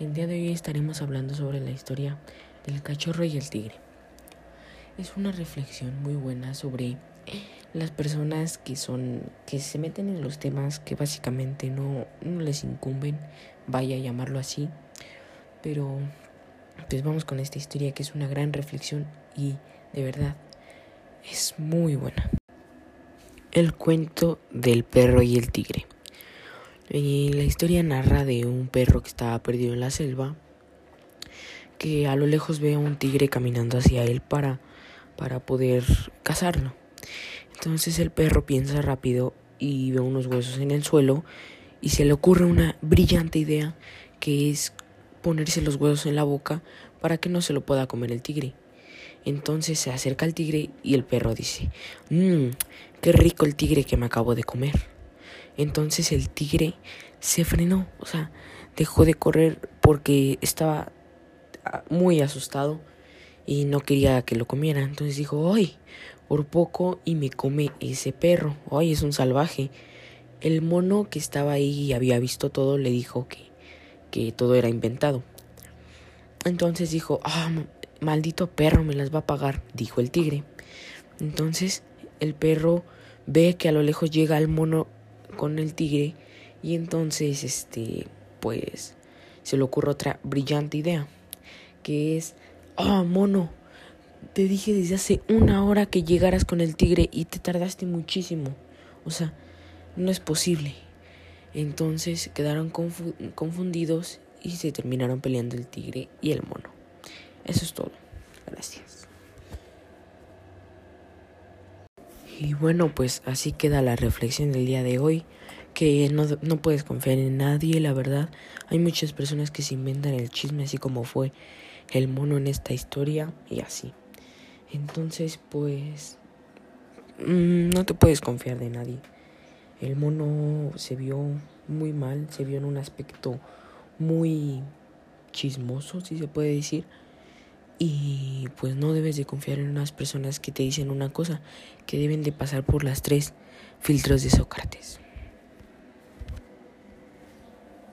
El día de hoy estaremos hablando sobre la historia del cachorro y el tigre. Es una reflexión muy buena sobre las personas que son que se meten en los temas que básicamente no, no les incumben, vaya a llamarlo así, pero pues vamos con esta historia que es una gran reflexión y de verdad es muy buena. El cuento del perro y el tigre. Y la historia narra de un perro que estaba perdido en la selva, que a lo lejos ve a un tigre caminando hacia él para, para poder cazarlo. Entonces el perro piensa rápido y ve unos huesos en el suelo y se le ocurre una brillante idea que es ponerse los huesos en la boca para que no se lo pueda comer el tigre. Entonces se acerca al tigre y el perro dice, mmm, qué rico el tigre que me acabo de comer. Entonces el tigre se frenó, o sea, dejó de correr porque estaba ah, muy asustado y no quería que lo comiera. Entonces dijo, ¡ay! Por poco y me come ese perro. ¡Ay! Es un salvaje. El mono que estaba ahí y había visto todo le dijo que, que todo era inventado. Entonces dijo, ¡ah! Maldito perro, me las va a pagar, dijo el tigre. Entonces el perro ve que a lo lejos llega el mono con el tigre y entonces este pues se le ocurre otra brillante idea que es ah oh, mono te dije desde hace una hora que llegaras con el tigre y te tardaste muchísimo o sea no es posible. Entonces quedaron confundidos y se terminaron peleando el tigre y el mono. Eso es todo. Gracias Y bueno, pues así queda la reflexión del día de hoy, que no, no puedes confiar en nadie, la verdad. Hay muchas personas que se inventan el chisme, así como fue el mono en esta historia y así. Entonces, pues, mm, no te puedes confiar de nadie. El mono se vio muy mal, se vio en un aspecto muy chismoso, si se puede decir. Y pues no debes de confiar en unas personas que te dicen una cosa, que deben de pasar por las tres filtros de Sócrates.